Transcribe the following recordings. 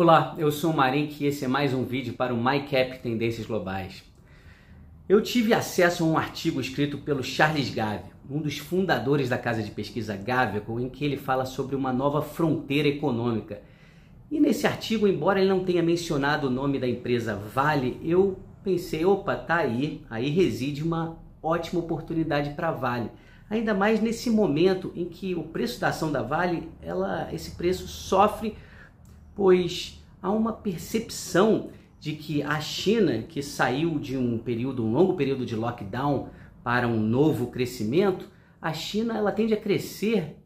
Olá, eu sou o Marink e esse é mais um vídeo para o MyCap Tendências Globais. Eu tive acesso a um artigo escrito pelo Charles Gave, um dos fundadores da casa de pesquisa Gavico, em que ele fala sobre uma nova fronteira econômica. E nesse artigo, embora ele não tenha mencionado o nome da empresa Vale, eu pensei, opa, tá aí, aí reside uma ótima oportunidade para Vale. Ainda mais nesse momento em que o preço da ação da Vale, ela, esse preço sofre pois há uma percepção de que a China, que saiu de um período, um longo período de lockdown para um novo crescimento, a China ela tende a crescer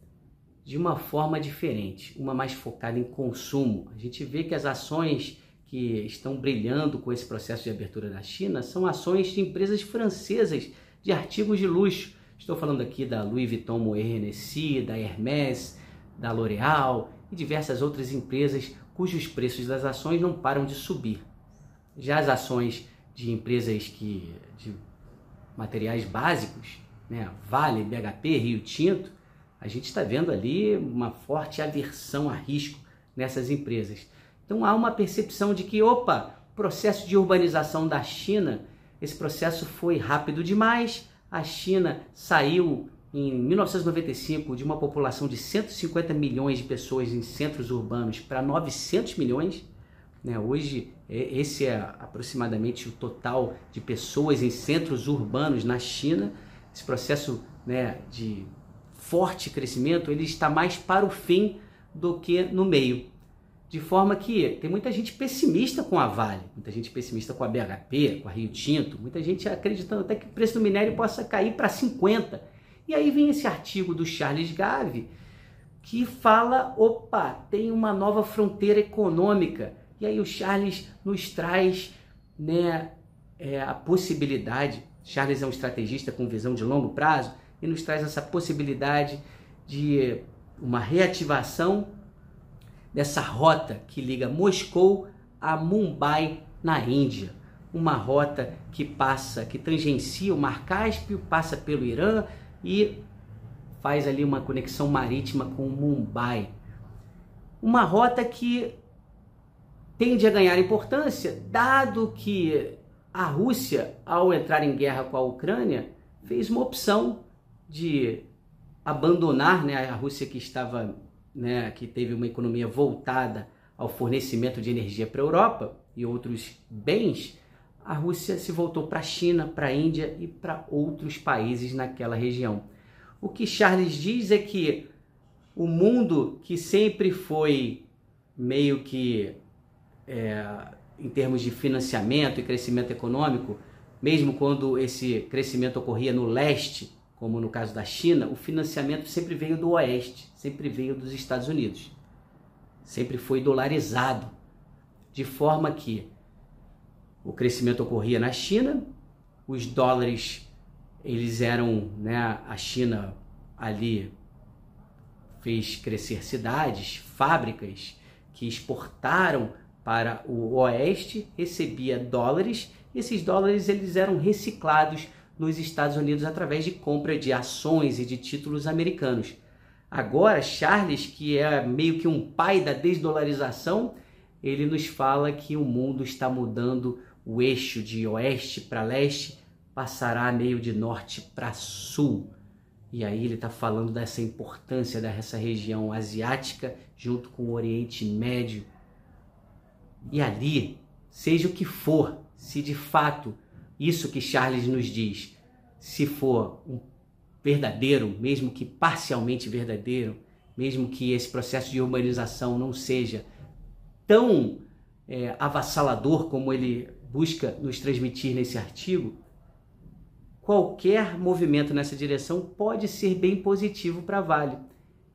de uma forma diferente, uma mais focada em consumo. A gente vê que as ações que estão brilhando com esse processo de abertura da China são ações de empresas francesas de artigos de luxo. Estou falando aqui da Louis Vuitton Moet Hennessy, da Hermès, da L'Oréal e diversas outras empresas cujos preços das ações não param de subir. Já as ações de empresas que de materiais básicos, né, Vale, BHP, Rio Tinto, a gente está vendo ali uma forte aversão a risco nessas empresas. Então há uma percepção de que, opa, processo de urbanização da China, esse processo foi rápido demais, a China saiu em 1995 de uma população de 150 milhões de pessoas em centros urbanos para 900 milhões. Né? Hoje, é, esse é aproximadamente o total de pessoas em centros urbanos na China. Esse processo né, de forte crescimento ele está mais para o fim do que no meio. De forma que tem muita gente pessimista com a Vale, muita gente pessimista com a BHP, com a Rio Tinto, muita gente acreditando até que o preço do minério possa cair para 50 e aí vem esse artigo do Charles Gave que fala, opa, tem uma nova fronteira econômica. E aí o Charles nos traz né, é, a possibilidade, Charles é um estrategista com visão de longo prazo, e nos traz essa possibilidade de uma reativação dessa rota que liga Moscou a Mumbai, na Índia. Uma rota que passa, que tangencia o Mar Cáspio, passa pelo Irã, e faz ali uma conexão marítima com Mumbai. Uma rota que tende a ganhar importância, dado que a Rússia, ao entrar em guerra com a Ucrânia, fez uma opção de abandonar né, a Rússia que estava, né, que teve uma economia voltada ao fornecimento de energia para a Europa e outros bens, a Rússia se voltou para a China, para a Índia e para outros países naquela região. O que Charles diz é que o mundo que sempre foi meio que é, em termos de financiamento e crescimento econômico, mesmo quando esse crescimento ocorria no leste, como no caso da China, o financiamento sempre veio do oeste, sempre veio dos Estados Unidos. Sempre foi dolarizado, de forma que o crescimento ocorria na China, os dólares eles eram, né, a China ali fez crescer cidades, fábricas que exportaram para o oeste, recebia dólares, e esses dólares eles eram reciclados nos Estados Unidos através de compra de ações e de títulos americanos. Agora, Charles, que é meio que um pai da desdolarização, ele nos fala que o mundo está mudando o eixo de oeste para leste passará meio de norte para sul. E aí ele está falando dessa importância dessa região asiática junto com o Oriente Médio. E ali, seja o que for, se de fato isso que Charles nos diz, se for um verdadeiro, mesmo que parcialmente verdadeiro, mesmo que esse processo de urbanização não seja tão é, avassalador como ele busca nos transmitir nesse artigo, qualquer movimento nessa direção pode ser bem positivo para a Vale,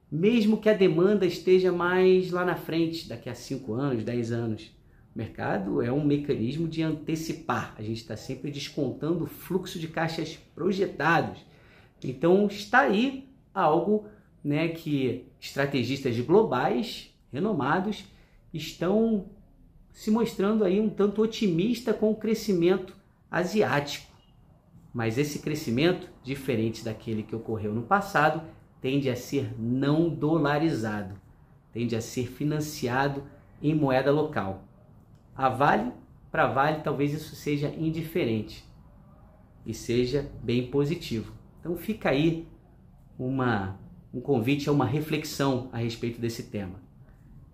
mesmo que a demanda esteja mais lá na frente, daqui a 5 anos, 10 anos. O mercado é um mecanismo de antecipar, a gente está sempre descontando o fluxo de caixas projetados. Então está aí algo né, que estrategistas globais, renomados, estão se mostrando aí um tanto otimista com o crescimento asiático. Mas esse crescimento, diferente daquele que ocorreu no passado, tende a ser não dolarizado, tende a ser financiado em moeda local. A Vale, para Vale, talvez isso seja indiferente e seja bem positivo. Então fica aí uma, um convite a uma reflexão a respeito desse tema.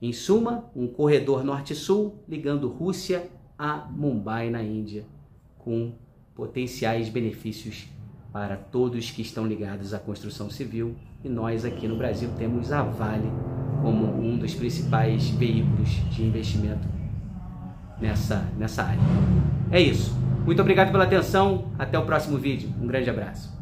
Em suma, um corredor norte-sul ligando Rússia a Mumbai, na Índia, com potenciais benefícios para todos que estão ligados à construção civil. E nós aqui no Brasil temos a Vale como um dos principais veículos de investimento nessa, nessa área. É isso. Muito obrigado pela atenção. Até o próximo vídeo. Um grande abraço.